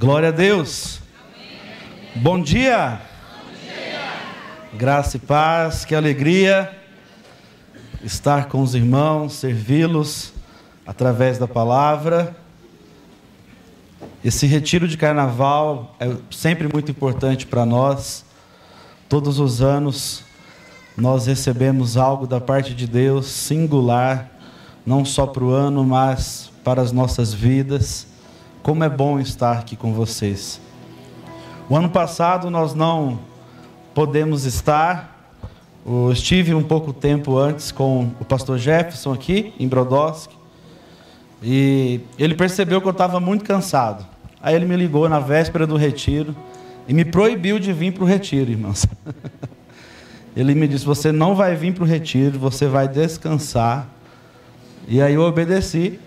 Glória a Deus. Bom dia. Graça e paz, que alegria estar com os irmãos, servi-los através da palavra. Esse retiro de carnaval é sempre muito importante para nós. Todos os anos nós recebemos algo da parte de Deus singular, não só para o ano, mas para as nossas vidas. Como é bom estar aqui com vocês. O ano passado nós não podemos estar. Eu estive um pouco tempo antes com o pastor Jefferson aqui em Brodowski. E ele percebeu que eu estava muito cansado. Aí ele me ligou na véspera do retiro e me proibiu de vir para o retiro, irmãos. Ele me disse: Você não vai vir para o retiro, você vai descansar. E aí eu obedeci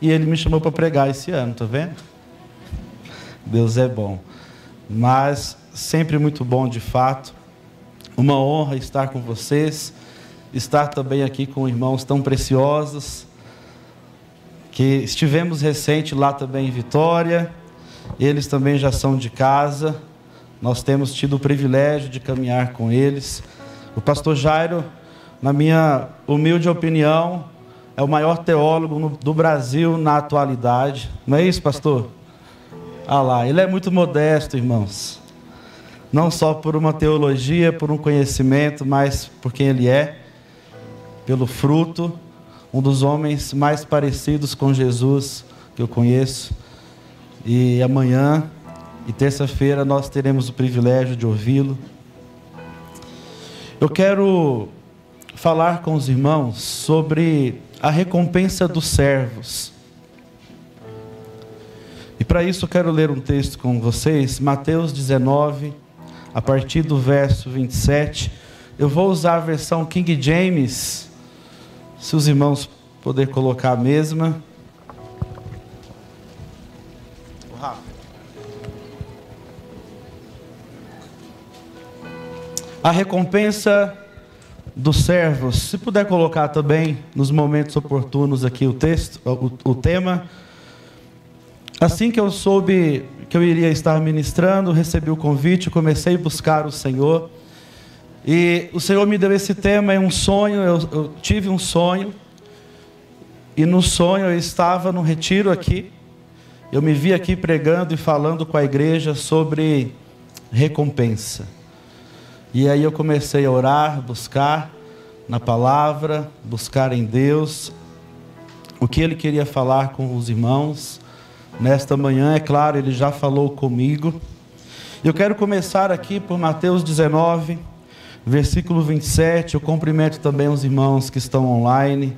e ele me chamou para pregar esse ano, tá vendo? Deus é bom. Mas sempre muito bom de fato. Uma honra estar com vocês, estar também aqui com irmãos tão preciosos, que estivemos recente lá também em Vitória, eles também já são de casa, nós temos tido o privilégio de caminhar com eles. O pastor Jairo, na minha humilde opinião, é o maior teólogo do Brasil na atualidade. Não é isso, pastor? Ah lá, ele é muito modesto, irmãos. Não só por uma teologia, por um conhecimento, mas por quem ele é, pelo fruto, um dos homens mais parecidos com Jesus que eu conheço. E amanhã e terça-feira nós teremos o privilégio de ouvi-lo. Eu quero falar com os irmãos sobre a recompensa dos servos. E para isso eu quero ler um texto com vocês, Mateus 19, a partir do verso 27. Eu vou usar a versão King James, se os irmãos puder colocar a mesma. A recompensa dos servos. Se puder colocar também nos momentos oportunos aqui o texto, o, o tema. Assim que eu soube que eu iria estar ministrando, recebi o convite, comecei a buscar o Senhor. E o Senhor me deu esse tema, é um sonho, eu, eu tive um sonho. E no sonho eu estava no retiro aqui. Eu me vi aqui pregando e falando com a igreja sobre recompensa. E aí eu comecei a orar, buscar na palavra, buscar em Deus o que ele queria falar com os irmãos. Nesta manhã, é claro, ele já falou comigo. Eu quero começar aqui por Mateus 19, versículo 27. Eu cumprimento também os irmãos que estão online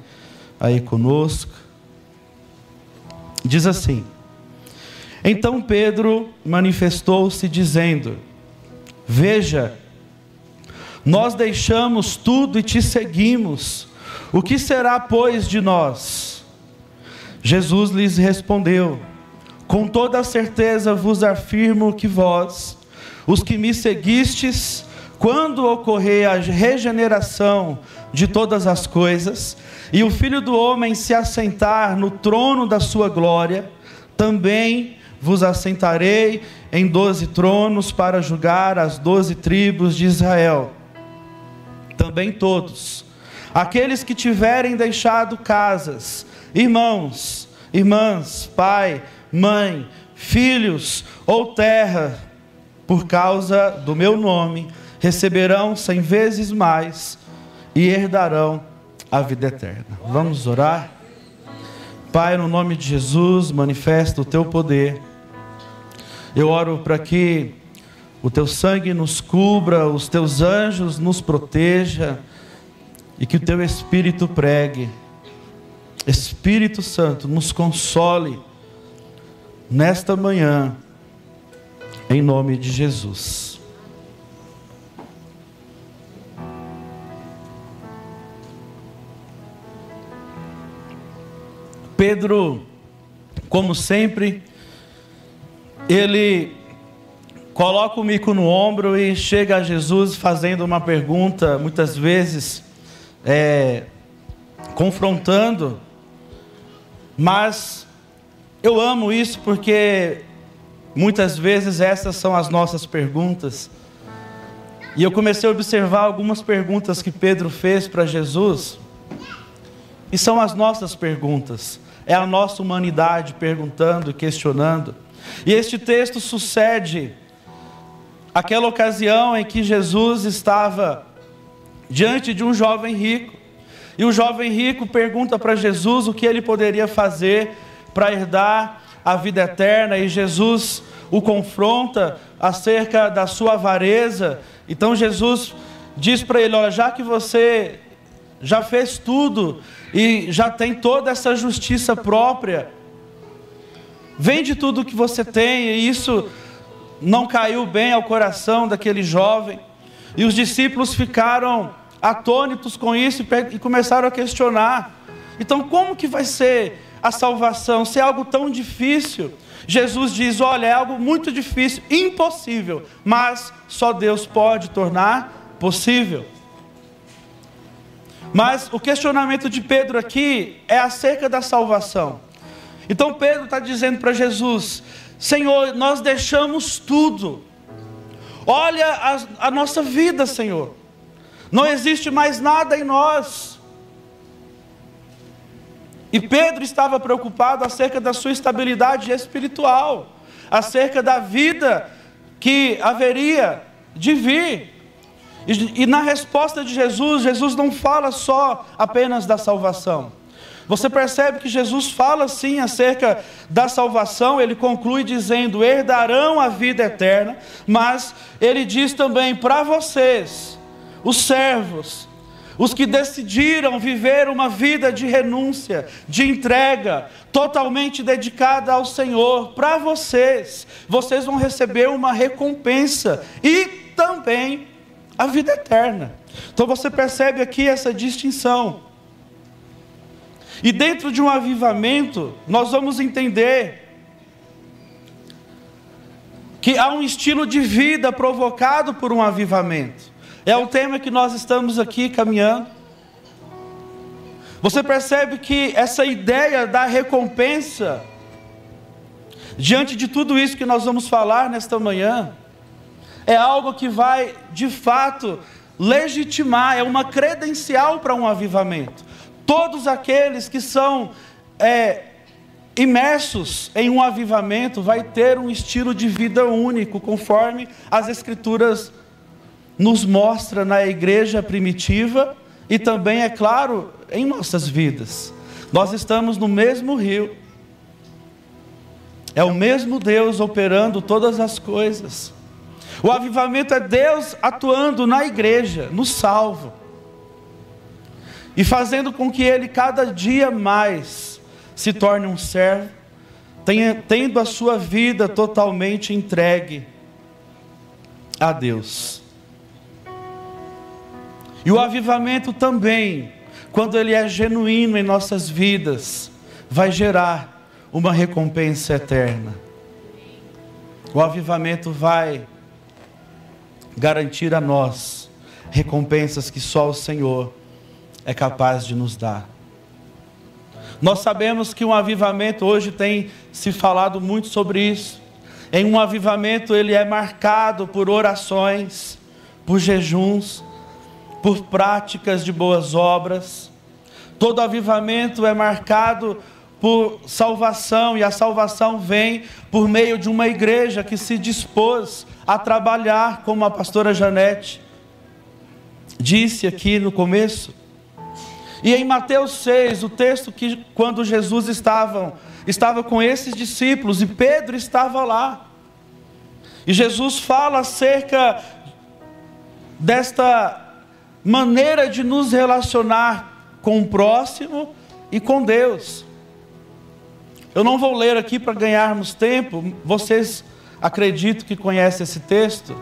aí conosco. Diz assim: Então Pedro manifestou-se dizendo: Veja, nós deixamos tudo e te seguimos. O que será, pois, de nós? Jesus lhes respondeu: Com toda certeza vos afirmo que vós, os que me seguistes, quando ocorrer a regeneração de todas as coisas, e o Filho do Homem se assentar no trono da sua glória, também vos assentarei em doze tronos para julgar as doze tribos de Israel também todos. Aqueles que tiverem deixado casas, irmãos, irmãs, pai, mãe, filhos ou terra, por causa do meu nome, receberão cem vezes mais e herdarão a vida eterna. Vamos orar? Pai, no nome de Jesus, manifesta o teu poder. Eu oro para que o teu sangue nos cubra, os teus anjos nos proteja e que o teu Espírito pregue. Espírito Santo, nos console nesta manhã, em nome de Jesus. Pedro, como sempre, ele coloca o mico no ombro e chega a Jesus fazendo uma pergunta, muitas vezes é, confrontando, mas eu amo isso porque Muitas vezes essas são as nossas perguntas. E eu comecei a observar algumas perguntas que Pedro fez para Jesus. E são as nossas perguntas. É a nossa humanidade perguntando questionando. E este texto sucede aquela ocasião em que Jesus estava diante de um jovem rico. E o jovem rico pergunta para Jesus o que ele poderia fazer para herdar a vida eterna, e Jesus o confronta acerca da sua avareza. Então Jesus diz para ele: Olha, já que você já fez tudo e já tem toda essa justiça própria, vende tudo o que você tem, e isso não caiu bem ao coração daquele jovem. E os discípulos ficaram atônitos com isso e começaram a questionar. Então, como que vai ser a salvação, se é algo tão difícil. Jesus diz: olha, é algo muito difícil, impossível, mas só Deus pode tornar possível. Mas o questionamento de Pedro aqui é acerca da salvação. Então Pedro está dizendo para Jesus: Senhor, nós deixamos tudo. Olha a, a nossa vida, Senhor. Não existe mais nada em nós. E Pedro estava preocupado acerca da sua estabilidade espiritual, acerca da vida que haveria de vir. E, e, na resposta de Jesus, Jesus não fala só apenas da salvação. Você percebe que Jesus fala sim acerca da salvação, ele conclui dizendo: herdarão a vida eterna, mas ele diz também para vocês, os servos, os que decidiram viver uma vida de renúncia, de entrega, totalmente dedicada ao Senhor, para vocês, vocês vão receber uma recompensa e também a vida eterna. Então você percebe aqui essa distinção. E dentro de um avivamento, nós vamos entender que há um estilo de vida provocado por um avivamento. É o tema que nós estamos aqui caminhando. Você percebe que essa ideia da recompensa, diante de tudo isso que nós vamos falar nesta manhã, é algo que vai, de fato, legitimar, é uma credencial para um avivamento. Todos aqueles que são é, imersos em um avivamento vai ter um estilo de vida único, conforme as Escrituras nos mostra na igreja primitiva e também, é claro, em nossas vidas. Nós estamos no mesmo rio. É o mesmo Deus operando todas as coisas. O avivamento é Deus atuando na igreja, no salvo, e fazendo com que ele cada dia mais se torne um servo, tenha, tendo a sua vida totalmente entregue a Deus. E o avivamento também, quando ele é genuíno em nossas vidas, vai gerar uma recompensa eterna. O avivamento vai garantir a nós recompensas que só o Senhor é capaz de nos dar. Nós sabemos que um avivamento hoje tem se falado muito sobre isso. Em um avivamento ele é marcado por orações, por jejuns, por práticas de boas obras. Todo avivamento é marcado por salvação, e a salvação vem por meio de uma igreja que se dispôs a trabalhar, como a pastora Janete disse aqui no começo. E em Mateus 6, o texto que quando Jesus estava, estava com esses discípulos e Pedro estava lá. E Jesus fala acerca desta maneira de nos relacionar com o próximo e com Deus. Eu não vou ler aqui para ganharmos tempo, vocês acredito que conhecem esse texto.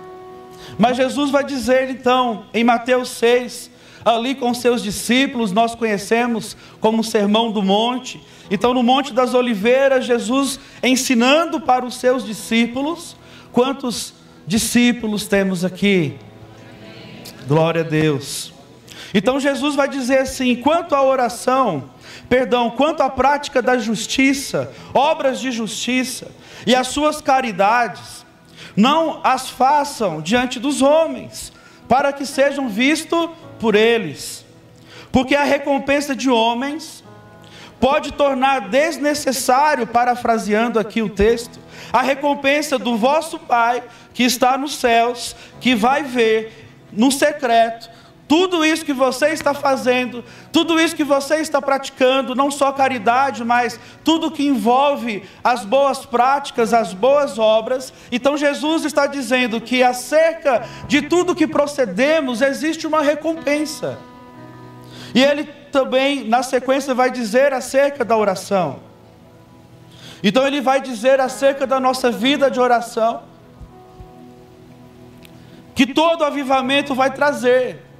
Mas Jesus vai dizer então, em Mateus 6, ali com seus discípulos, nós conhecemos como o Sermão do Monte. Então, no Monte das Oliveiras, Jesus ensinando para os seus discípulos. Quantos discípulos temos aqui? Glória a Deus. Então Jesus vai dizer assim: quanto à oração, perdão, quanto à prática da justiça, obras de justiça e as suas caridades, não as façam diante dos homens, para que sejam vistos por eles. Porque a recompensa de homens pode tornar desnecessário, parafraseando aqui o texto, a recompensa do vosso Pai que está nos céus, que vai ver no secreto tudo isso que você está fazendo, tudo isso que você está praticando, não só caridade, mas tudo que envolve as boas práticas, as boas obras. Então Jesus está dizendo que acerca de tudo que procedemos existe uma recompensa. E ele também, na sequência, vai dizer acerca da oração. Então ele vai dizer acerca da nossa vida de oração, que todo avivamento vai trazer.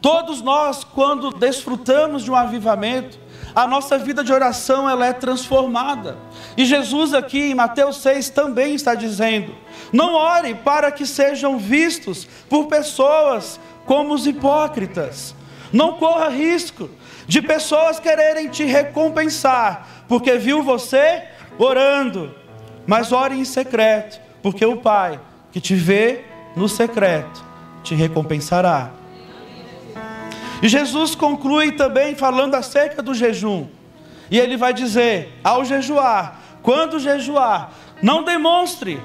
Todos nós, quando desfrutamos de um avivamento, a nossa vida de oração ela é transformada. E Jesus aqui em Mateus 6 também está dizendo: não ore para que sejam vistos por pessoas como os hipócritas. Não corra risco de pessoas quererem te recompensar, porque viu você orando. Mas ore em secreto, porque o Pai que te vê no secreto te recompensará. E Jesus conclui também falando acerca do jejum. E ele vai dizer: ao jejuar, quando jejuar, não demonstre,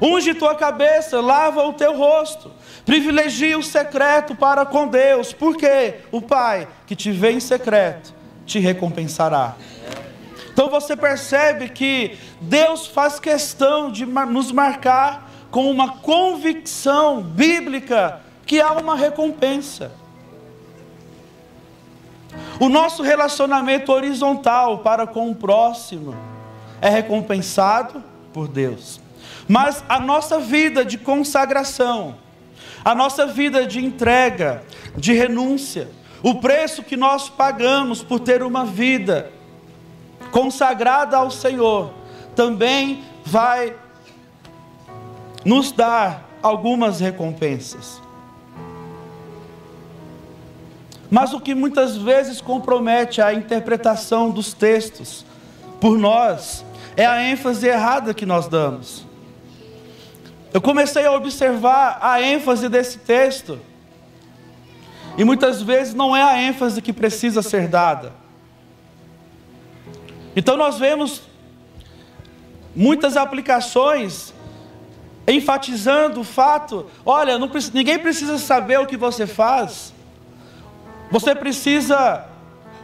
unge tua cabeça, lava o teu rosto, privilegia o secreto para com Deus, porque o Pai que te vê em secreto te recompensará. Então você percebe que Deus faz questão de nos marcar com uma convicção bíblica que há uma recompensa. O nosso relacionamento horizontal para com o próximo é recompensado por Deus. Mas a nossa vida de consagração, a nossa vida de entrega, de renúncia, o preço que nós pagamos por ter uma vida consagrada ao Senhor, também vai nos dar algumas recompensas. Mas o que muitas vezes compromete a interpretação dos textos por nós é a ênfase errada que nós damos. Eu comecei a observar a ênfase desse texto, e muitas vezes não é a ênfase que precisa ser dada. Então nós vemos muitas aplicações enfatizando o fato: olha, não, ninguém precisa saber o que você faz. Você precisa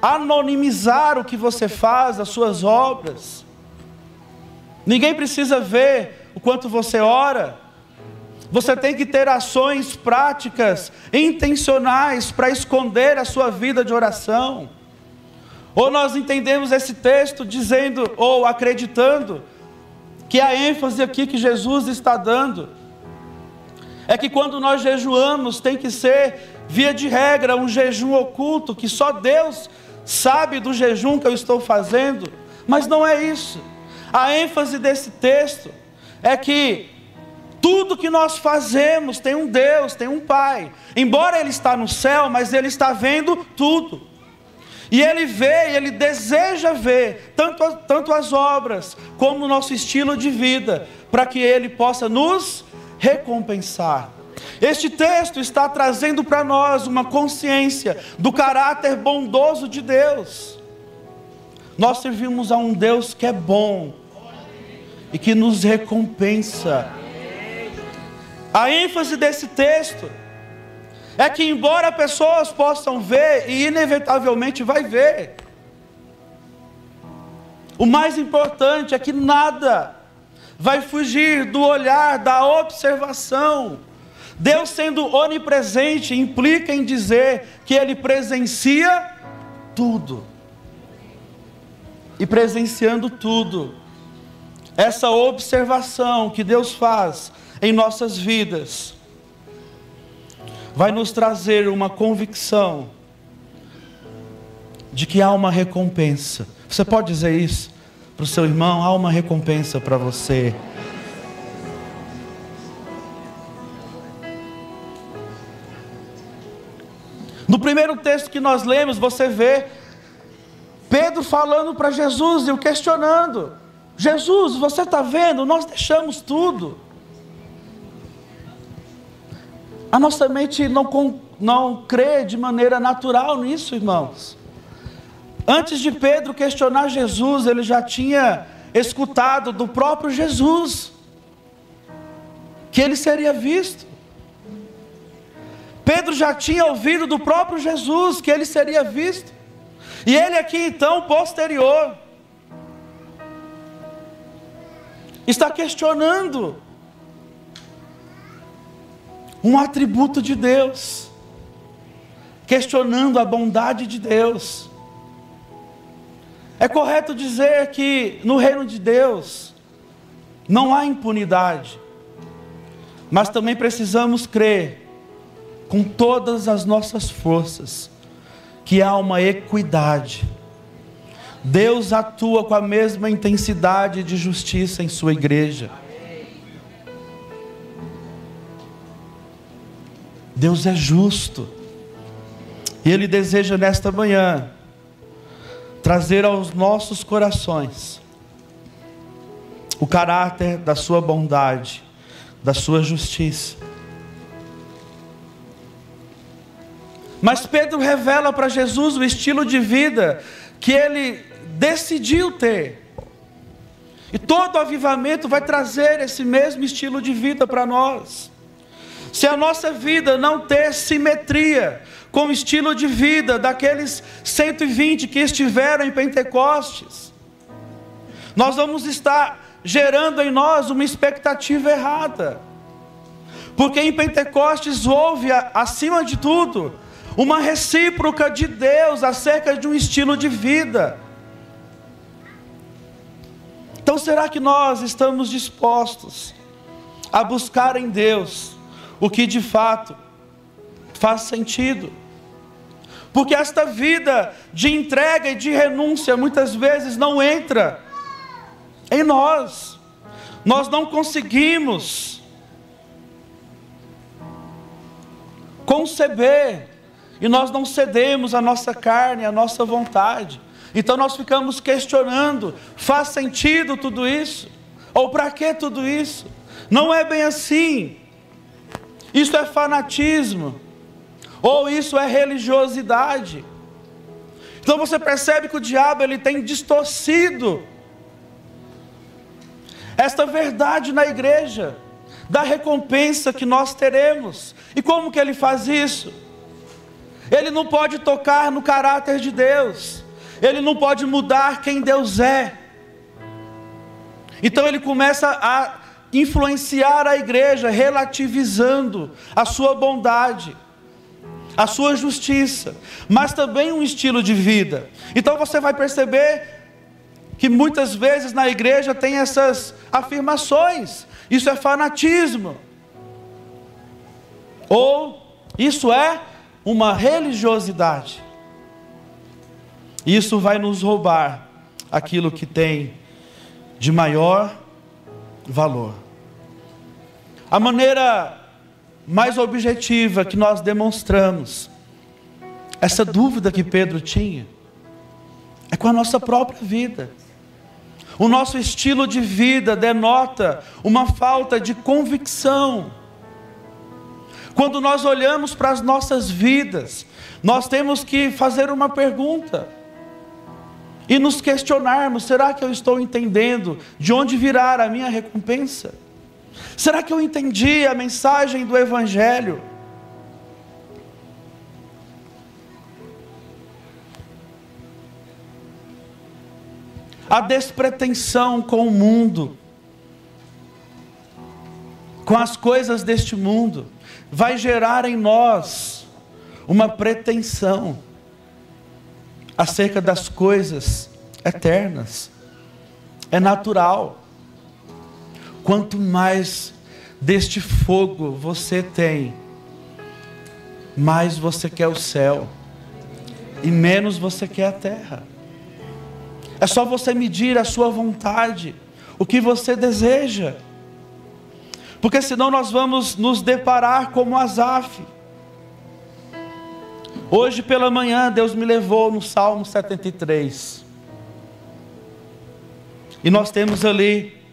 anonimizar o que você faz, as suas obras. Ninguém precisa ver o quanto você ora. Você tem que ter ações práticas, intencionais, para esconder a sua vida de oração. Ou nós entendemos esse texto dizendo, ou acreditando, que a ênfase aqui que Jesus está dando é que quando nós jejuamos tem que ser via de regra, um jejum oculto, que só Deus sabe do jejum que eu estou fazendo, mas não é isso. A ênfase desse texto é que tudo que nós fazemos tem um Deus, tem um Pai. Embora Ele está no céu, mas Ele está vendo tudo. E Ele vê, Ele deseja ver tanto, tanto as obras como o nosso estilo de vida, para que Ele possa nos recompensar. Este texto está trazendo para nós uma consciência do caráter bondoso de Deus. Nós servimos a um Deus que é bom e que nos recompensa. A ênfase desse texto é que, embora pessoas possam ver, e inevitavelmente vai ver, o mais importante é que nada vai fugir do olhar, da observação Deus sendo onipresente implica em dizer que Ele presencia tudo. E presenciando tudo, essa observação que Deus faz em nossas vidas, vai nos trazer uma convicção de que há uma recompensa. Você pode dizer isso para o seu irmão? Há uma recompensa para você. No primeiro texto que nós lemos, você vê Pedro falando para Jesus e o questionando: Jesus, você está vendo? Nós deixamos tudo. A nossa mente não, não crê de maneira natural nisso, irmãos. Antes de Pedro questionar Jesus, ele já tinha escutado do próprio Jesus que ele seria visto. Pedro já tinha ouvido do próprio Jesus que ele seria visto. E ele aqui então, posterior, está questionando um atributo de Deus, questionando a bondade de Deus. É correto dizer que no reino de Deus não há impunidade, mas também precisamos crer com todas as nossas forças que há uma equidade. Deus atua com a mesma intensidade de justiça em sua igreja. Deus é justo. E Ele deseja nesta manhã trazer aos nossos corações o caráter da Sua bondade, da Sua justiça. Mas Pedro revela para Jesus o estilo de vida que ele decidiu ter. E todo avivamento vai trazer esse mesmo estilo de vida para nós. Se a nossa vida não ter simetria com o estilo de vida daqueles 120 que estiveram em Pentecostes, nós vamos estar gerando em nós uma expectativa errada. Porque em Pentecostes houve, acima de tudo, uma recíproca de Deus acerca de um estilo de vida. Então, será que nós estamos dispostos a buscar em Deus o que de fato faz sentido? Porque esta vida de entrega e de renúncia muitas vezes não entra em nós. Nós não conseguimos conceber e nós não cedemos a nossa carne, a nossa vontade. Então nós ficamos questionando: faz sentido tudo isso? Ou para que tudo isso? Não é bem assim. Isso é fanatismo ou isso é religiosidade. Então você percebe que o diabo ele tem distorcido esta verdade na igreja da recompensa que nós teremos. E como que ele faz isso? Ele não pode tocar no caráter de Deus. Ele não pode mudar quem Deus é. Então ele começa a influenciar a igreja, relativizando a sua bondade a sua justiça, mas também um estilo de vida. Então você vai perceber que muitas vezes na igreja tem essas afirmações. Isso é fanatismo. Ou isso é uma religiosidade. Isso vai nos roubar aquilo que tem de maior valor. A maneira mais objetiva que nós demonstramos essa dúvida que Pedro tinha é com a nossa própria vida. O nosso estilo de vida denota uma falta de convicção. Quando nós olhamos para as nossas vidas, nós temos que fazer uma pergunta e nos questionarmos: será que eu estou entendendo de onde virá a minha recompensa? Será que eu entendi a mensagem do Evangelho? A despretensão com o mundo, com as coisas deste mundo, vai gerar em nós uma pretensão acerca das coisas eternas. É natural. Quanto mais deste fogo você tem, mais você quer o céu e menos você quer a terra. É só você medir a sua vontade, o que você deseja. Porque senão nós vamos nos deparar como Asaf. Hoje pela manhã, Deus me levou no Salmo 73. E nós temos ali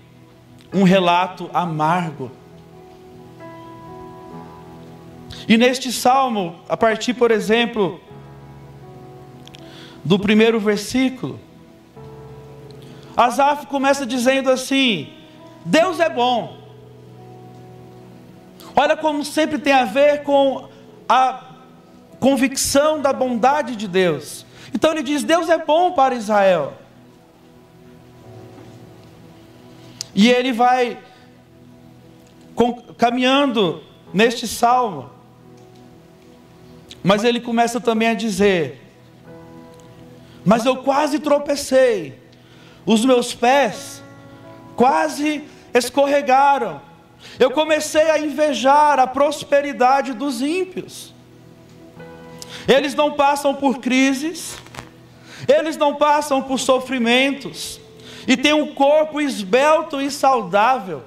um relato amargo. E neste salmo, a partir, por exemplo, do primeiro versículo, Asaf começa dizendo assim: Deus é bom. Olha como sempre tem a ver com a convicção da bondade de Deus. Então ele diz: Deus é bom para Israel. E ele vai caminhando neste salmo, mas ele começa também a dizer: Mas eu quase tropecei, os meus pés quase escorregaram, eu comecei a invejar a prosperidade dos ímpios. Eles não passam por crises, eles não passam por sofrimentos, e têm um corpo esbelto e saudável.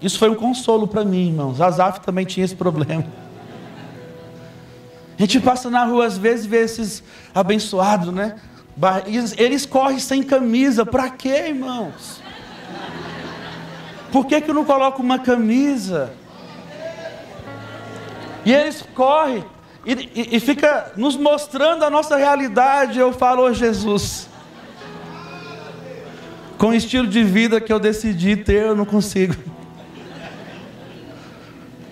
Isso foi um consolo para mim, irmãos. Azaf também tinha esse problema. A gente passa na rua às vezes e vê esses abençoados, né? Eles correm sem camisa. Para quê, irmãos? Por que, que eu não coloco uma camisa? E eles correm e, e, e fica nos mostrando a nossa realidade. Eu falo, oh, Jesus, com o estilo de vida que eu decidi ter, eu não consigo.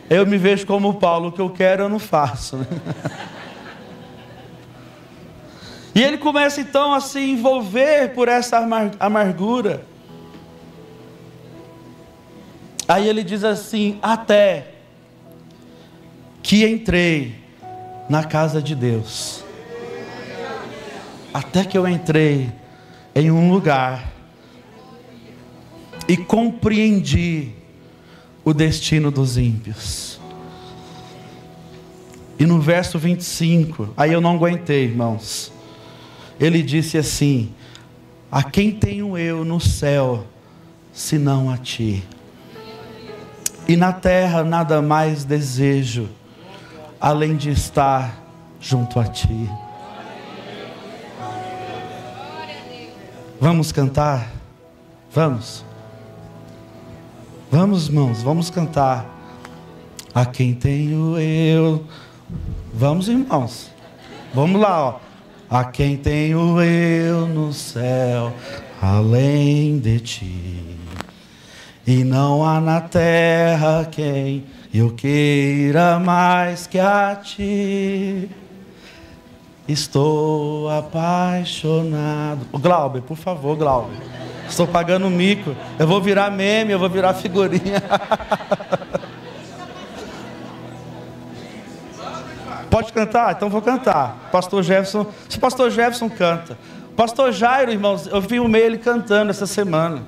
Eu me vejo como Paulo, o que eu quero eu não faço. E ele começa então a se envolver por essa amargura. Aí ele diz assim: Até que entrei na casa de Deus. Até que eu entrei em um lugar e compreendi o destino dos ímpios. E no verso 25, aí eu não aguentei, irmãos. Ele disse assim: A quem tenho eu no céu, senão a ti? E na terra nada mais desejo, além de estar junto a ti. Vamos cantar? Vamos. Vamos, irmãos, vamos cantar. A quem tenho eu. Vamos, irmãos. Vamos lá, ó. A quem tenho eu no céu, além de ti. E não há na terra quem eu queira mais que a ti. Estou apaixonado. Glauber, por favor, Glauber. Estou pagando mico. Eu vou virar meme, eu vou virar figurinha. Pode cantar? Então vou cantar. Pastor Jefferson. Se o pastor Jefferson canta. Pastor Jairo, irmãos, eu filmei ele cantando essa semana.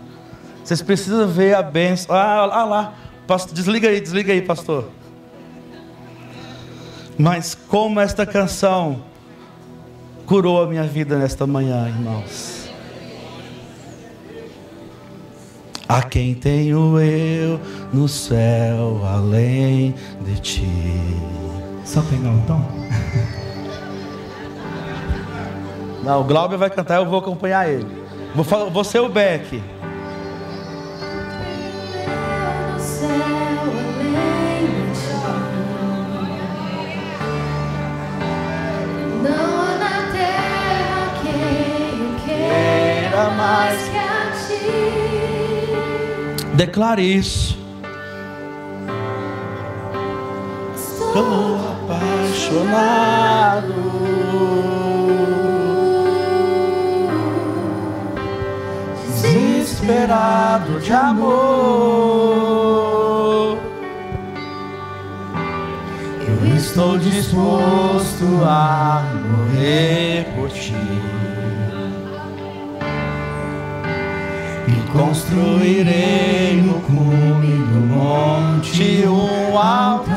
Vocês precisam ver a benção. Ah, ah lá. Pastor, desliga aí, desliga aí, pastor. Mas como esta canção curou a minha vida nesta manhã, irmãos. A quem tenho eu no céu além de ti. Só pegar o tom? Não, o Glauber vai cantar, eu vou acompanhar ele. Vou, vou ser o Beck. Declare isso. Estou apaixonado. Desesperado de amor. Eu estou disposto a morrer por ti. Construirei no cume do monte um altar.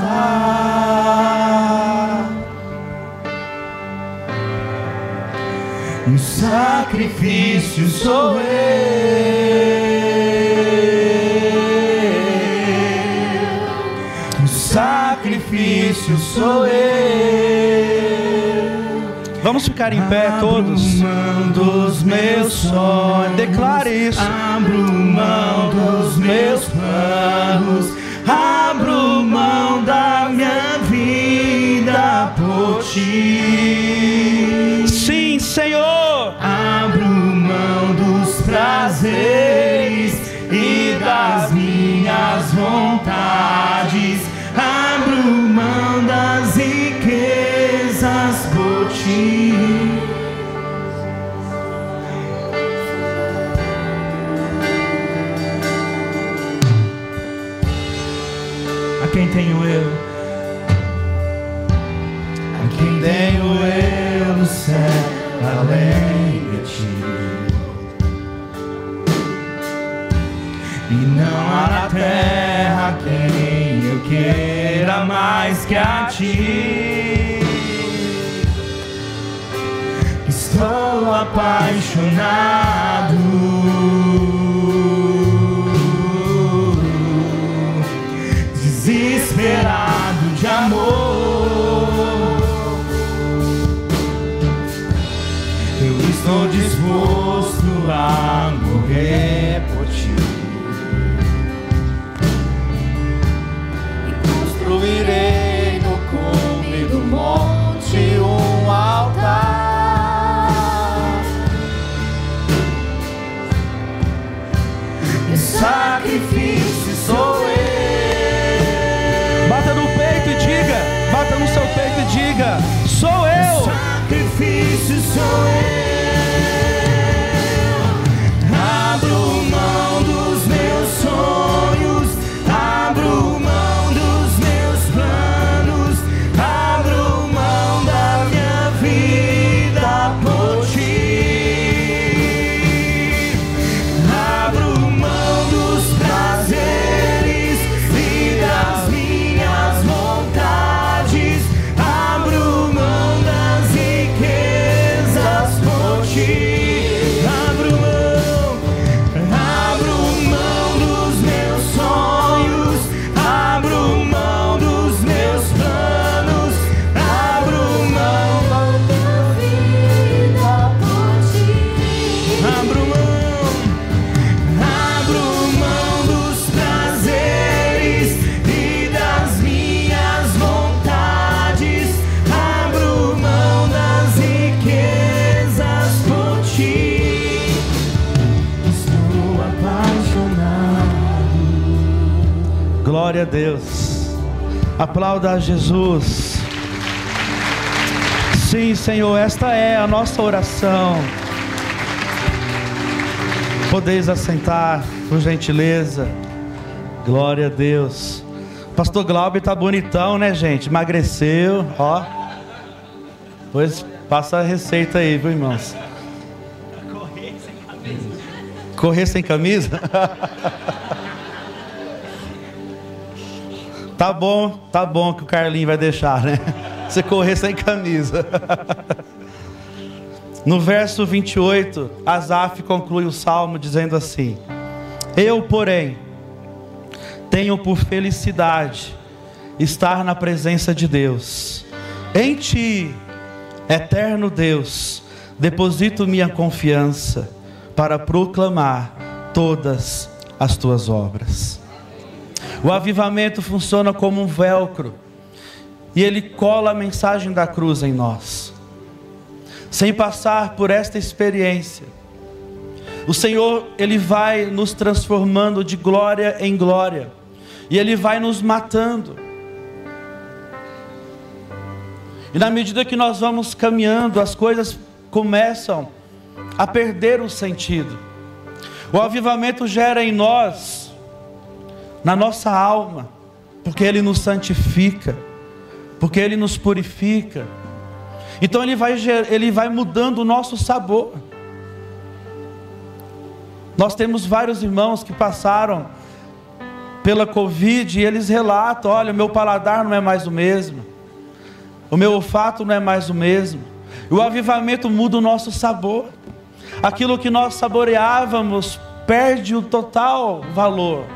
Um sacrifício sou eu. Um sacrifício sou eu. Vamos ficar em pé todos. Dos meus sonhos. Declare isso. Abro mão dos meus planos. Abro mão da minha vida por ti. Sim, Senhor. Abro mão dos prazeres e das minhas vontades. Tenho eu? A quem tenho eu no céu, além de ti? E não há na terra quem eu queira mais que a ti. Estou apaixonado, estou disposto a morrer por ti. Aplauda a Jesus. Sim, Senhor, esta é a nossa oração. Podeis assentar, por gentileza. Glória a Deus. Pastor Glauber tá bonitão, né, gente? Emagreceu, ó. Pois passa a receita aí, viu, irmãos? Correr sem camisa? Tá bom, tá bom que o Carlinho vai deixar, né? Você correr sem camisa. No verso 28, Asaf conclui o salmo dizendo assim: Eu, porém, tenho por felicidade estar na presença de Deus. Em ti, eterno Deus, deposito minha confiança para proclamar todas as tuas obras. O avivamento funciona como um velcro e ele cola a mensagem da cruz em nós. Sem passar por esta experiência, o Senhor, ele vai nos transformando de glória em glória, e ele vai nos matando. E na medida que nós vamos caminhando, as coisas começam a perder o sentido. O avivamento gera em nós, na nossa alma, porque ele nos santifica, porque ele nos purifica. Então ele vai, ele vai mudando o nosso sabor. Nós temos vários irmãos que passaram pela Covid e eles relatam: olha, o meu paladar não é mais o mesmo, o meu olfato não é mais o mesmo. O avivamento muda o nosso sabor. Aquilo que nós saboreávamos perde o total valor.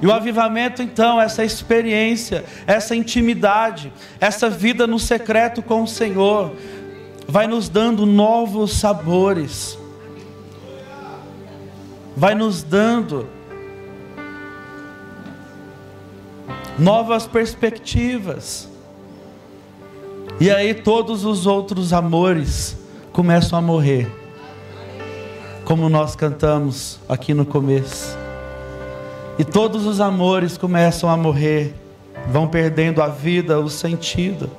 E o avivamento, então, essa experiência, essa intimidade, essa vida no secreto com o Senhor, vai nos dando novos sabores, vai nos dando novas perspectivas. E aí todos os outros amores começam a morrer. Como nós cantamos aqui no começo. E todos os amores começam a morrer, vão perdendo a vida, o sentido.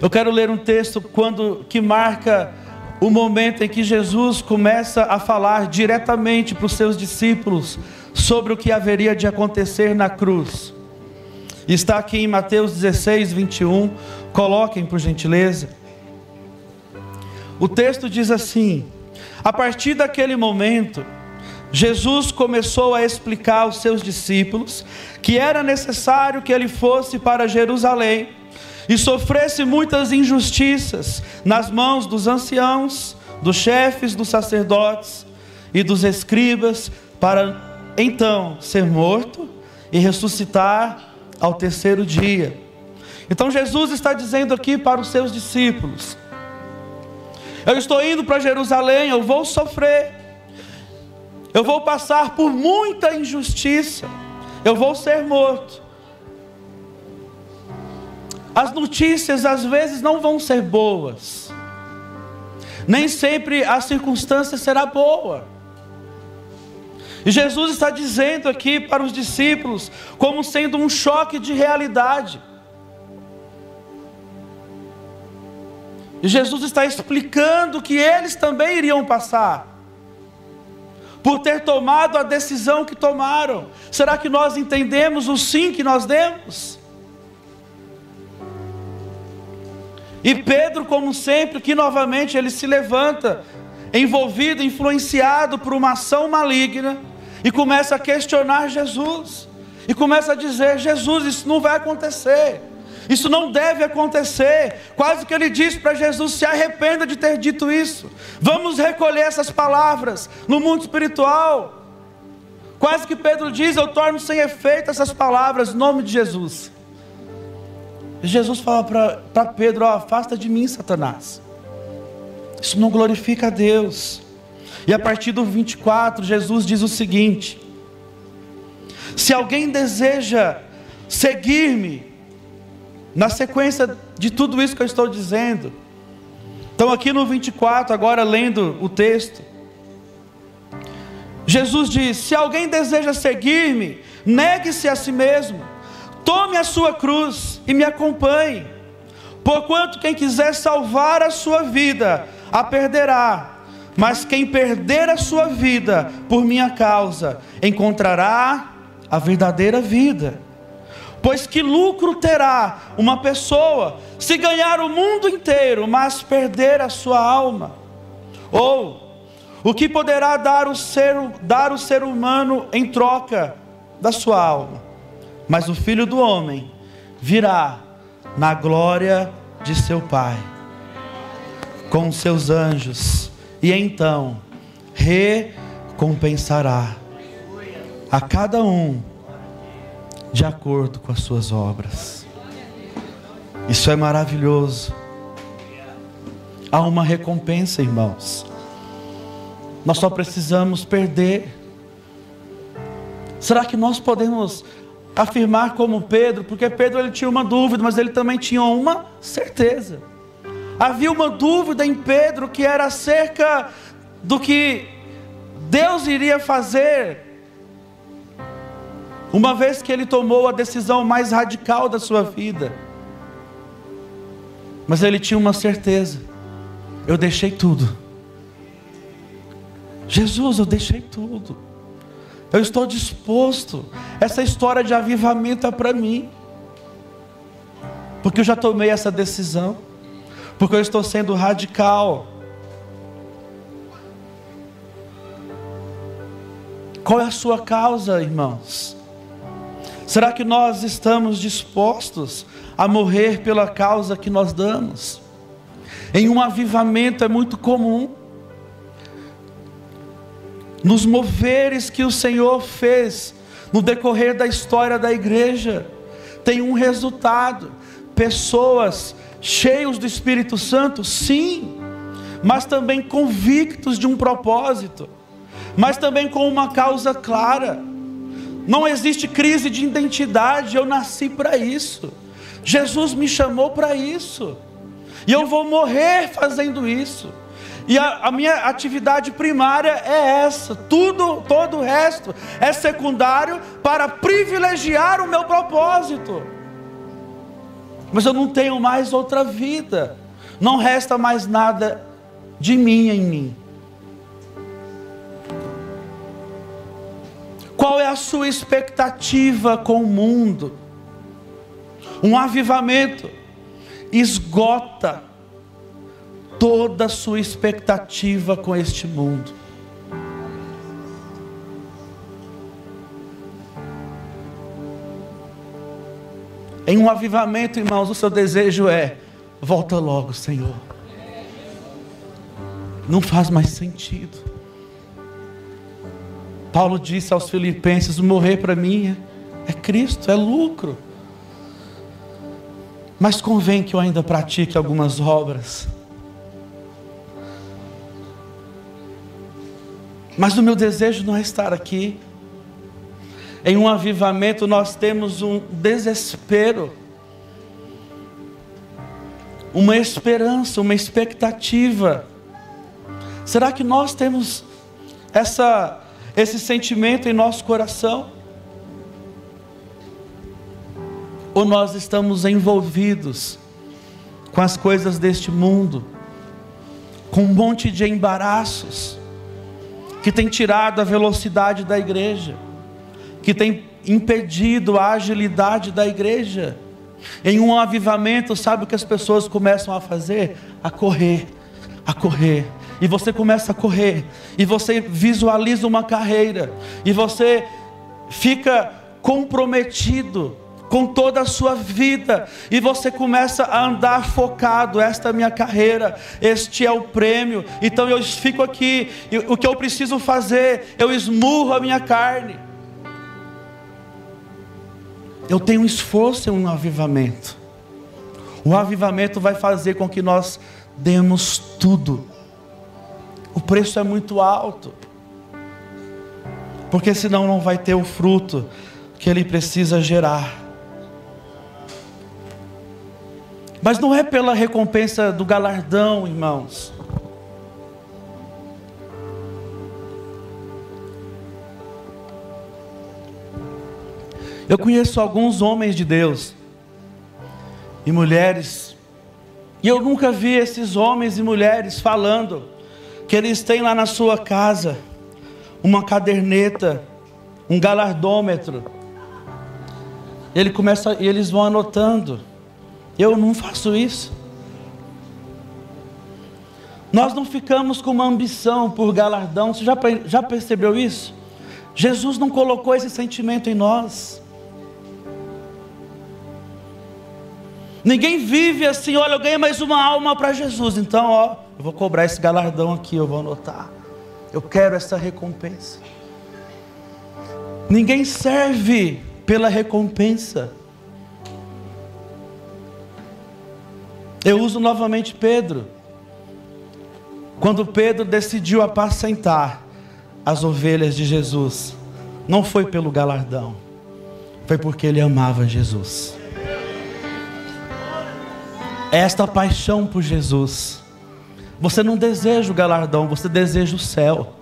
Eu quero ler um texto quando que marca o momento em que Jesus começa a falar diretamente para os seus discípulos sobre o que haveria de acontecer na cruz. Está aqui em Mateus 16, 21. Coloquem por gentileza. O texto diz assim: A partir daquele momento, Jesus começou a explicar aos seus discípulos que era necessário que ele fosse para Jerusalém e sofresse muitas injustiças nas mãos dos anciãos, dos chefes, dos sacerdotes e dos escribas, para então ser morto e ressuscitar ao terceiro dia. Então Jesus está dizendo aqui para os seus discípulos: Eu estou indo para Jerusalém, eu vou sofrer, eu vou passar por muita injustiça, eu vou ser morto. As notícias às vezes não vão ser boas, nem sempre a circunstância será boa. E Jesus está dizendo aqui para os discípulos, como sendo um choque de realidade. E Jesus está explicando que eles também iriam passar, por ter tomado a decisão que tomaram. Será que nós entendemos o sim que nós demos? E Pedro, como sempre, que novamente ele se levanta, envolvido, influenciado por uma ação maligna, e começa a questionar Jesus, e começa a dizer: Jesus, isso não vai acontecer. Isso não deve acontecer. Quase que ele diz para Jesus: se arrependa de ter dito isso. Vamos recolher essas palavras no mundo espiritual. Quase que Pedro diz: Eu torno sem efeito essas palavras, em nome de Jesus. E Jesus fala para Pedro: oh, Afasta de mim, Satanás. Isso não glorifica a Deus. E a partir do 24, Jesus diz o seguinte: Se alguém deseja seguir-me, na sequência de tudo isso que eu estou dizendo, então aqui no 24, agora lendo o texto, Jesus diz: Se alguém deseja seguir-me, negue-se a si mesmo, tome a sua cruz e me acompanhe. Porquanto quem quiser salvar a sua vida, a perderá mas quem perder a sua vida por minha causa, encontrará a verdadeira vida. Pois que lucro terá uma pessoa se ganhar o mundo inteiro, mas perder a sua alma? Ou o que poderá dar o ser, dar o ser humano em troca da sua alma? Mas o filho do homem virá na glória de seu Pai, com seus anjos e então recompensará a cada um de acordo com as suas obras. Isso é maravilhoso. Há uma recompensa, irmãos. Nós só precisamos perder. Será que nós podemos afirmar como Pedro? Porque Pedro ele tinha uma dúvida, mas ele também tinha uma certeza havia uma dúvida em Pedro que era acerca do que Deus iria fazer, uma vez que ele tomou a decisão mais radical da sua vida. Mas ele tinha uma certeza: eu deixei tudo. Jesus, eu deixei tudo. Eu estou disposto. Essa história de avivamento é para mim. Porque eu já tomei essa decisão porque eu estou sendo radical. Qual é a sua causa, irmãos? Será que nós estamos dispostos a morrer pela causa que nós damos? Em um avivamento é muito comum nos moveres que o Senhor fez no decorrer da história da igreja, tem um resultado: pessoas cheios do Espírito Santo, sim, mas também convictos de um propósito, mas também com uma causa clara. Não existe crise de identidade, eu nasci para isso. Jesus me chamou para isso. E eu vou morrer fazendo isso. E a, a, minha atividade primária é essa. Tudo, todo o resto é secundário para privilegiar o meu propósito. Mas eu não tenho mais outra vida. Não resta mais nada de mim em mim. Qual é a sua expectativa com o mundo? Um avivamento esgota toda a sua expectativa com este mundo. Em um avivamento, irmãos, o seu desejo é: volta logo, Senhor. Não faz mais sentido. Paulo disse aos Filipenses: morrer para mim é Cristo, é lucro. Mas convém que eu ainda pratique algumas obras Mas o meu desejo não é estar aqui. Em um avivamento nós temos um desespero, uma esperança, uma expectativa. Será que nós temos essa, esse sentimento em nosso coração? Ou nós estamos envolvidos com as coisas deste mundo, com um monte de embaraços? que tem tirado a velocidade da igreja, que tem impedido a agilidade da igreja. Em um avivamento, sabe o que as pessoas começam a fazer? A correr, a correr. E você começa a correr, e você visualiza uma carreira, e você fica comprometido com toda a sua vida, e você começa a andar focado. Esta é a minha carreira, este é o prêmio. Então eu fico aqui, e o que eu preciso fazer, eu esmurro a minha carne. Eu tenho um esforço em um avivamento. O avivamento vai fazer com que nós demos tudo. O preço é muito alto. Porque senão não vai ter o fruto que ele precisa gerar. Mas não é pela recompensa do galardão, irmãos. Eu conheço alguns homens de Deus e mulheres, e eu nunca vi esses homens e mulheres falando que eles têm lá na sua casa uma caderneta, um galardômetro. Ele começa, e eles vão anotando eu não faço isso. Nós não ficamos com uma ambição por galardão. Você já, já percebeu isso? Jesus não colocou esse sentimento em nós. Ninguém vive assim, olha, eu ganhei mais uma alma para Jesus. Então, ó, eu vou cobrar esse galardão aqui, eu vou anotar. Eu quero essa recompensa. Ninguém serve pela recompensa. Eu uso novamente Pedro. Quando Pedro decidiu apacentar as ovelhas de Jesus, não foi pelo galardão, foi porque ele amava Jesus. Esta paixão por Jesus. Você não deseja o galardão, você deseja o céu.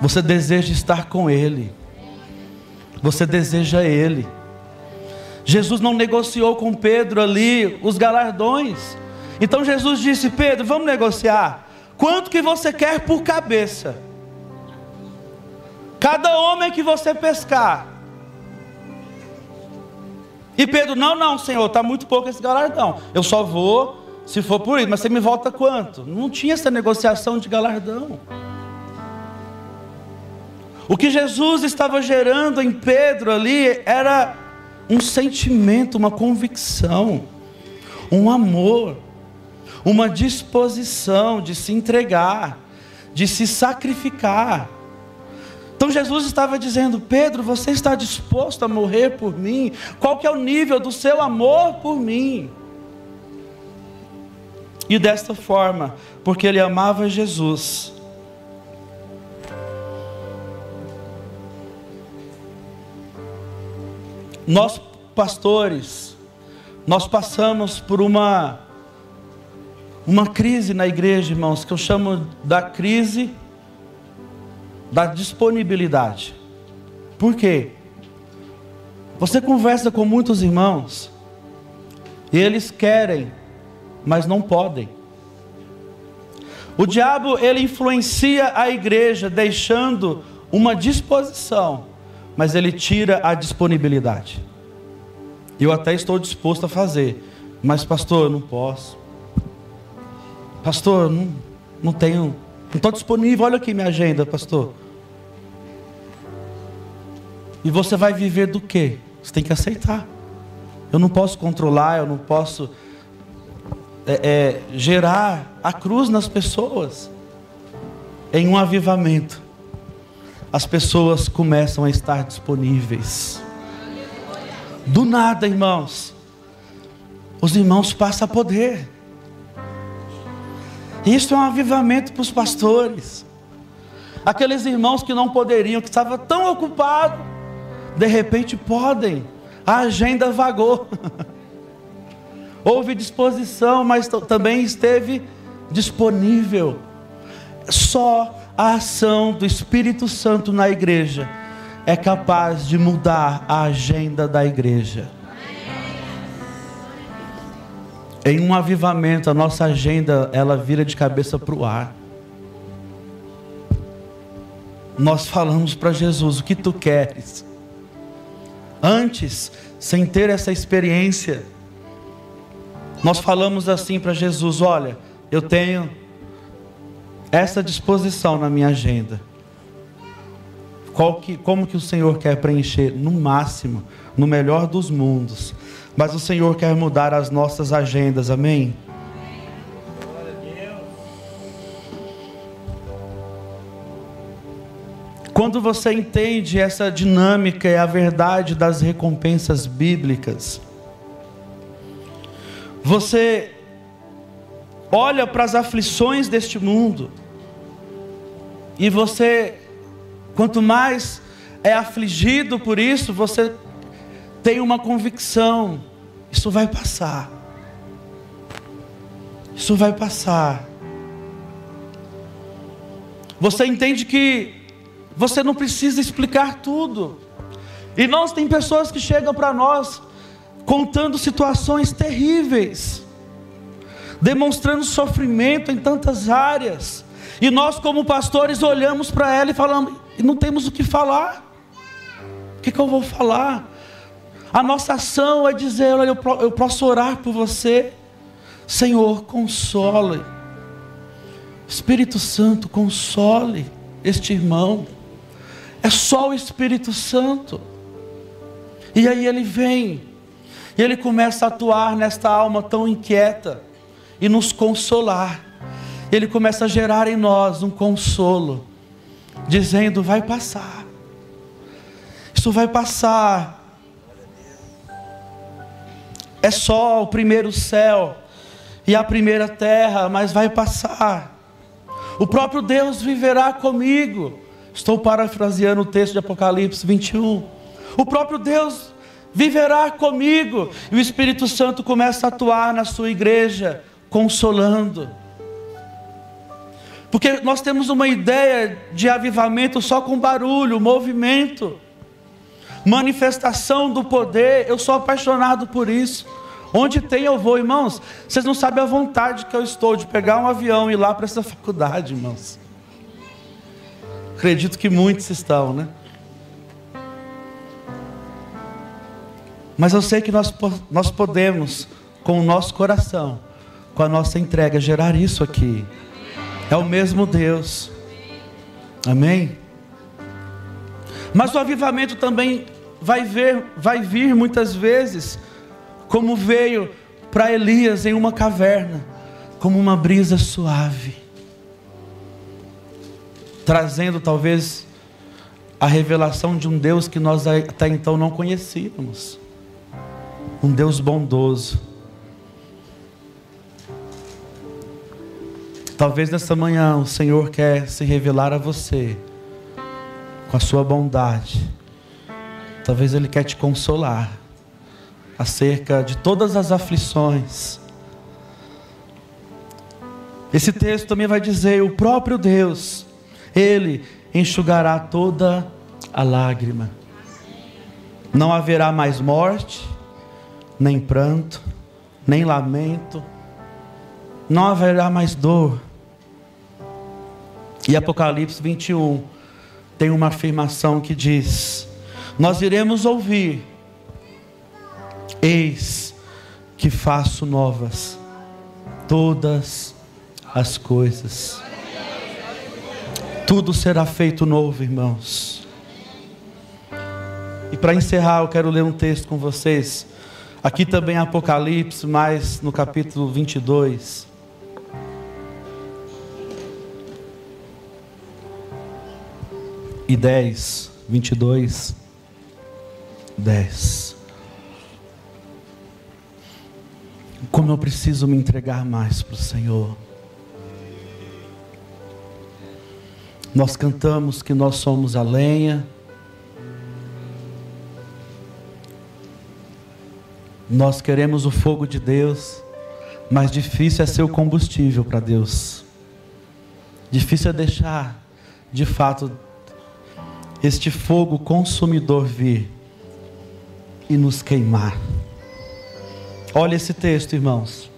Você deseja estar com Ele. Você deseja Ele. Jesus não negociou com Pedro ali os galardões. Então Jesus disse: Pedro, vamos negociar. Quanto que você quer por cabeça? Cada homem que você pescar. E Pedro, não, não, Senhor, está muito pouco esse galardão. Eu só vou se for por isso, mas você me volta quanto? Não tinha essa negociação de galardão. O que Jesus estava gerando em Pedro ali era um sentimento, uma convicção, um amor, uma disposição de se entregar, de se sacrificar. Então Jesus estava dizendo: Pedro, você está disposto a morrer por mim? Qual que é o nível do seu amor por mim? E desta forma, porque ele amava Jesus, nós pastores, nós passamos por uma uma crise na igreja, irmãos, que eu chamo da crise da disponibilidade. Por quê? Você conversa com muitos irmãos e eles querem, mas não podem. O diabo ele influencia a igreja deixando uma disposição, mas ele tira a disponibilidade. Eu até estou disposto a fazer, mas pastor, eu não posso. Pastor, não, não tenho, não estou disponível. Olha aqui minha agenda, pastor. E você vai viver do quê? Você tem que aceitar. Eu não posso controlar, eu não posso é, é, gerar a cruz nas pessoas. Em um avivamento, as pessoas começam a estar disponíveis. Do nada, irmãos, os irmãos passam a poder. Isso é um avivamento para os pastores. Aqueles irmãos que não poderiam, que estavam tão ocupados, de repente podem. A agenda vagou. Houve disposição, mas também esteve disponível. Só a ação do Espírito Santo na igreja é capaz de mudar a agenda da igreja. Em um avivamento, a nossa agenda ela vira de cabeça para o ar. Nós falamos para Jesus: o que tu queres? Antes, sem ter essa experiência, nós falamos assim para Jesus: olha, eu tenho essa disposição na minha agenda. Que, como que o Senhor quer preencher? No máximo, no melhor dos mundos. Mas o Senhor quer mudar as nossas agendas, amém? Quando você entende essa dinâmica e a verdade das recompensas bíblicas, você olha para as aflições deste mundo e você Quanto mais é afligido por isso, você tem uma convicção: isso vai passar. Isso vai passar. Você entende que você não precisa explicar tudo. E nós tem pessoas que chegam para nós contando situações terríveis, demonstrando sofrimento em tantas áreas. E nós, como pastores, olhamos para ela e falamos: e não temos o que falar. O que, que eu vou falar? A nossa ação é dizer: olha, eu, eu posso orar por você. Senhor, console. Espírito Santo, console este irmão. É só o Espírito Santo. E aí ele vem, e ele começa a atuar nesta alma tão inquieta e nos consolar. Ele começa a gerar em nós um consolo dizendo: vai passar, isso vai passar. É só o primeiro céu e a primeira terra, mas vai passar. O próprio Deus viverá comigo. Estou parafraseando o texto de Apocalipse 21. O próprio Deus viverá comigo. E o Espírito Santo começa a atuar na sua igreja, consolando porque nós temos uma ideia de avivamento só com barulho, movimento, manifestação do poder. Eu sou apaixonado por isso. Onde tem eu vou, irmãos. Vocês não sabem a vontade que eu estou de pegar um avião e ir lá para essa faculdade, irmãos. Acredito que muitos estão, né? Mas eu sei que nós, nós podemos, com o nosso coração, com a nossa entrega, gerar isso aqui. É o mesmo Deus. Amém? Mas o avivamento também vai, ver, vai vir muitas vezes, como veio para Elias em uma caverna, como uma brisa suave. trazendo talvez a revelação de um Deus que nós até então não conhecíamos. Um Deus bondoso. Talvez nessa manhã o Senhor quer se revelar a você com a sua bondade. Talvez Ele quer te consolar acerca de todas as aflições. Esse texto também vai dizer: o próprio Deus, Ele enxugará toda a lágrima. Não haverá mais morte, nem pranto, nem lamento, não haverá mais dor. E Apocalipse 21 tem uma afirmação que diz: Nós iremos ouvir, eis que faço novas todas as coisas. Tudo será feito novo, irmãos. E para encerrar, eu quero ler um texto com vocês. Aqui também Apocalipse, mas no capítulo 22. E 10, 22, 10. Como eu preciso me entregar mais para o Senhor. Nós cantamos que nós somos a lenha. Nós queremos o fogo de Deus, mas difícil é ser o combustível para Deus. Difícil é deixar, de fato, este fogo consumidor vir e nos queimar. Olha esse texto, irmãos.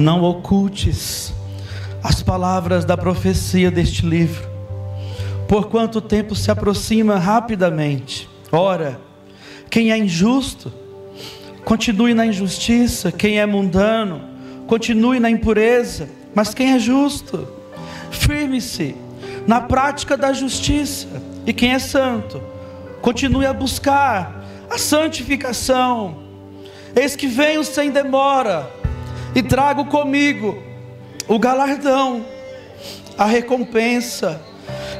Não ocultes as palavras da profecia deste livro, por quanto tempo se aproxima rapidamente. Ora, quem é injusto, continue na injustiça, quem é mundano, continue na impureza, mas quem é justo, firme-se na prática da justiça, e quem é santo, continue a buscar a santificação. Eis que venho sem demora e trago comigo o galardão, a recompensa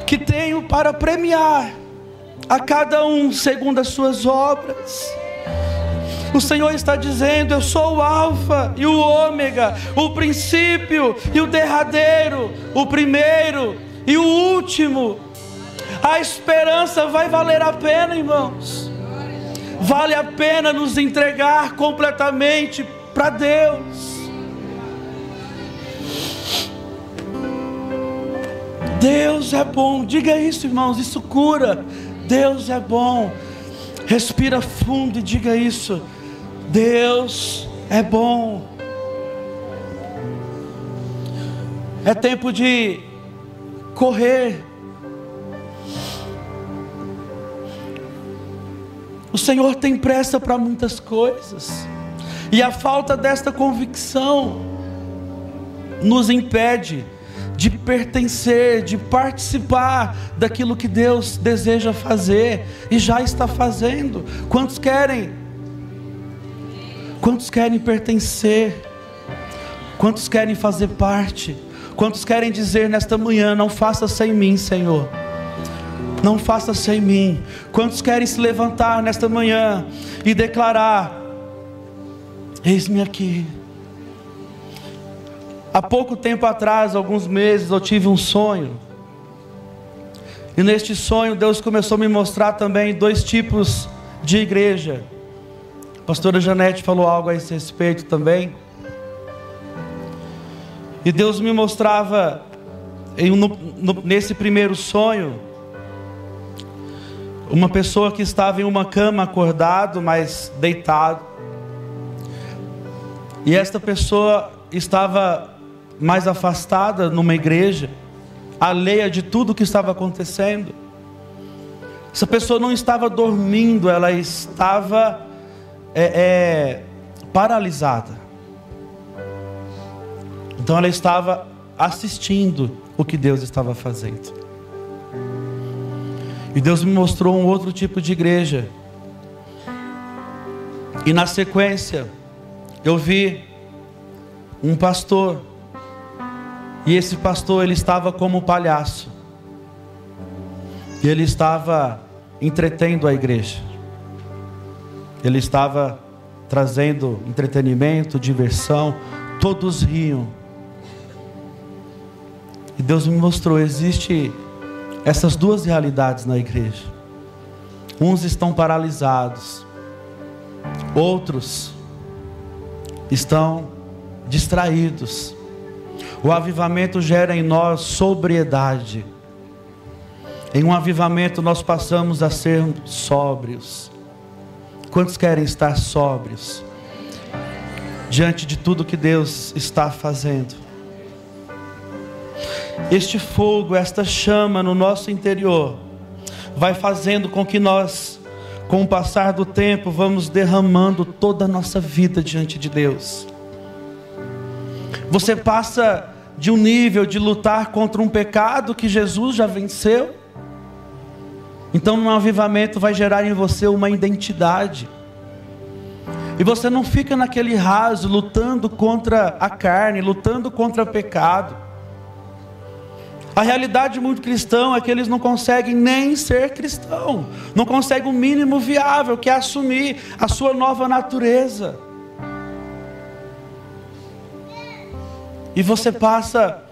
que tenho para premiar a cada um segundo as suas obras. O Senhor está dizendo: Eu sou o Alfa e o Ômega, o princípio e o derradeiro, o primeiro e o último. A esperança vai valer a pena, irmãos. Vale a pena nos entregar completamente para Deus. Deus é bom, diga isso, irmãos, isso cura. Deus é bom. Respira fundo e diga isso. Deus é bom. É tempo de correr. O Senhor tem pressa para muitas coisas, e a falta desta convicção nos impede de pertencer, de participar daquilo que Deus deseja fazer e já está fazendo. Quantos querem? Quantos querem pertencer? Quantos querem fazer parte? Quantos querem dizer nesta manhã: Não faça sem mim, Senhor? Não faça sem mim. Quantos querem se levantar nesta manhã e declarar: Eis-me aqui. Há pouco tempo atrás, alguns meses, eu tive um sonho. E neste sonho, Deus começou a me mostrar também dois tipos de igreja. A pastora Janete falou algo a esse respeito também. E Deus me mostrava, nesse primeiro sonho, uma pessoa que estava em uma cama acordado, mas deitado. E esta pessoa estava mais afastada numa igreja, alheia de tudo o que estava acontecendo. Essa pessoa não estava dormindo, ela estava é, é, paralisada. Então ela estava assistindo o que Deus estava fazendo. E Deus me mostrou um outro tipo de igreja. E na sequência, eu vi um pastor. E esse pastor, ele estava como palhaço. E ele estava entretendo a igreja. Ele estava trazendo entretenimento, diversão, todos riam. E Deus me mostrou, existe essas duas realidades na igreja. Uns estão paralisados, outros estão distraídos. O avivamento gera em nós sobriedade. Em um avivamento nós passamos a ser sóbrios. Quantos querem estar sóbrios? Diante de tudo que Deus está fazendo. Este fogo, esta chama no nosso interior, vai fazendo com que nós, com o passar do tempo, vamos derramando toda a nossa vida diante de Deus. Você passa de um nível de lutar contra um pecado que Jesus já venceu. Então, um avivamento vai gerar em você uma identidade. E você não fica naquele raso lutando contra a carne, lutando contra o pecado. A realidade de muito cristão é que eles não conseguem nem ser cristão, não conseguem o mínimo viável, que é assumir a sua nova natureza. E você passa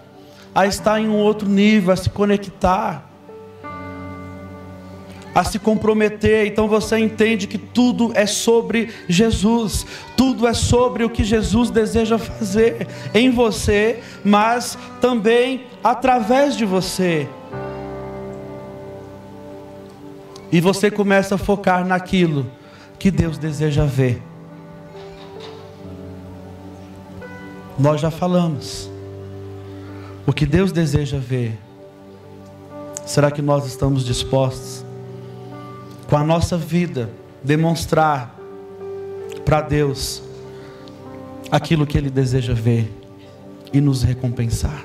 a estar em um outro nível, a se conectar a se comprometer. Então você entende que tudo é sobre Jesus, tudo é sobre o que Jesus deseja fazer em você, mas também através de você. E você começa a focar naquilo que Deus deseja ver. Nós já falamos. O que Deus deseja ver. Será que nós estamos dispostos com a nossa vida, demonstrar para Deus aquilo que Ele deseja ver e nos recompensar.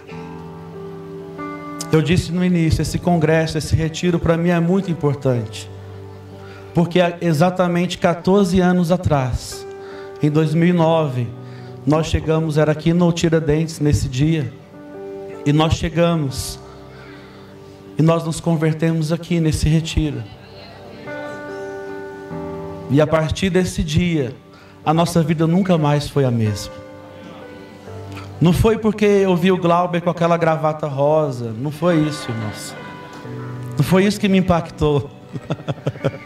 Eu disse no início: esse congresso, esse retiro, para mim é muito importante, porque exatamente 14 anos atrás, em 2009, nós chegamos, era aqui no Tiradentes nesse dia, e nós chegamos, e nós nos convertemos aqui nesse retiro. E a partir desse dia, a nossa vida nunca mais foi a mesma. Não foi porque eu vi o Glauber com aquela gravata rosa. Não foi isso, irmãos. Não foi isso que me impactou.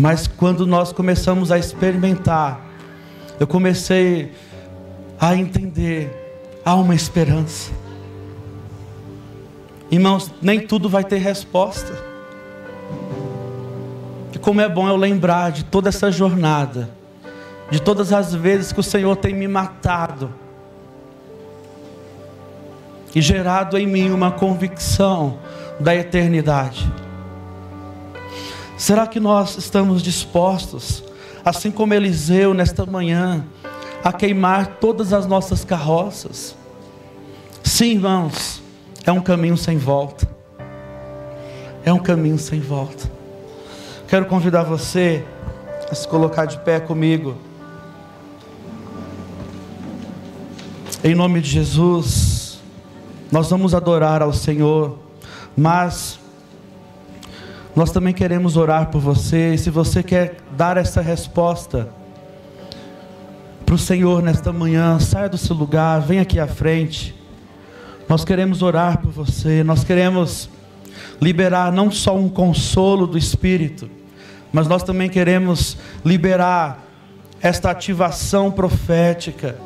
Mas quando nós começamos a experimentar, eu comecei a entender, há uma esperança. Irmãos, nem tudo vai ter resposta. E como é bom eu lembrar de toda essa jornada, de todas as vezes que o Senhor tem me matado e gerado em mim uma convicção da eternidade. Será que nós estamos dispostos, assim como Eliseu nesta manhã, a queimar todas as nossas carroças? Sim, irmãos. É um caminho sem volta. É um caminho sem volta. Quero convidar você a se colocar de pé comigo. Em nome de Jesus, nós vamos adorar ao Senhor, mas nós também queremos orar por você. E se você quer dar essa resposta para o Senhor nesta manhã, saia do seu lugar, vem aqui à frente. Nós queremos orar por você, nós queremos liberar não só um consolo do Espírito, mas nós também queremos liberar esta ativação profética.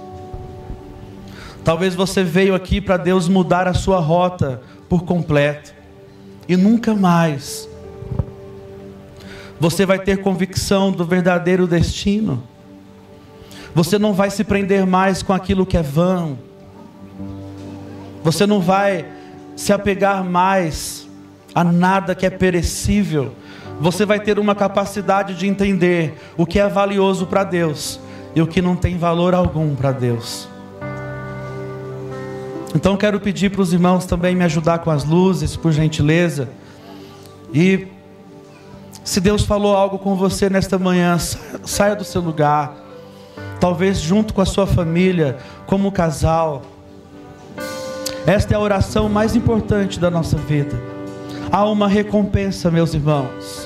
Talvez você veio aqui para Deus mudar a sua rota por completo e nunca mais você vai ter convicção do verdadeiro destino. Você não vai se prender mais com aquilo que é vão. Você não vai se apegar mais a nada que é perecível. Você vai ter uma capacidade de entender o que é valioso para Deus e o que não tem valor algum para Deus. Então quero pedir para os irmãos também me ajudar com as luzes, por gentileza. E se Deus falou algo com você nesta manhã, saia do seu lugar. Talvez junto com a sua família, como casal. Esta é a oração mais importante da nossa vida. Há uma recompensa, meus irmãos.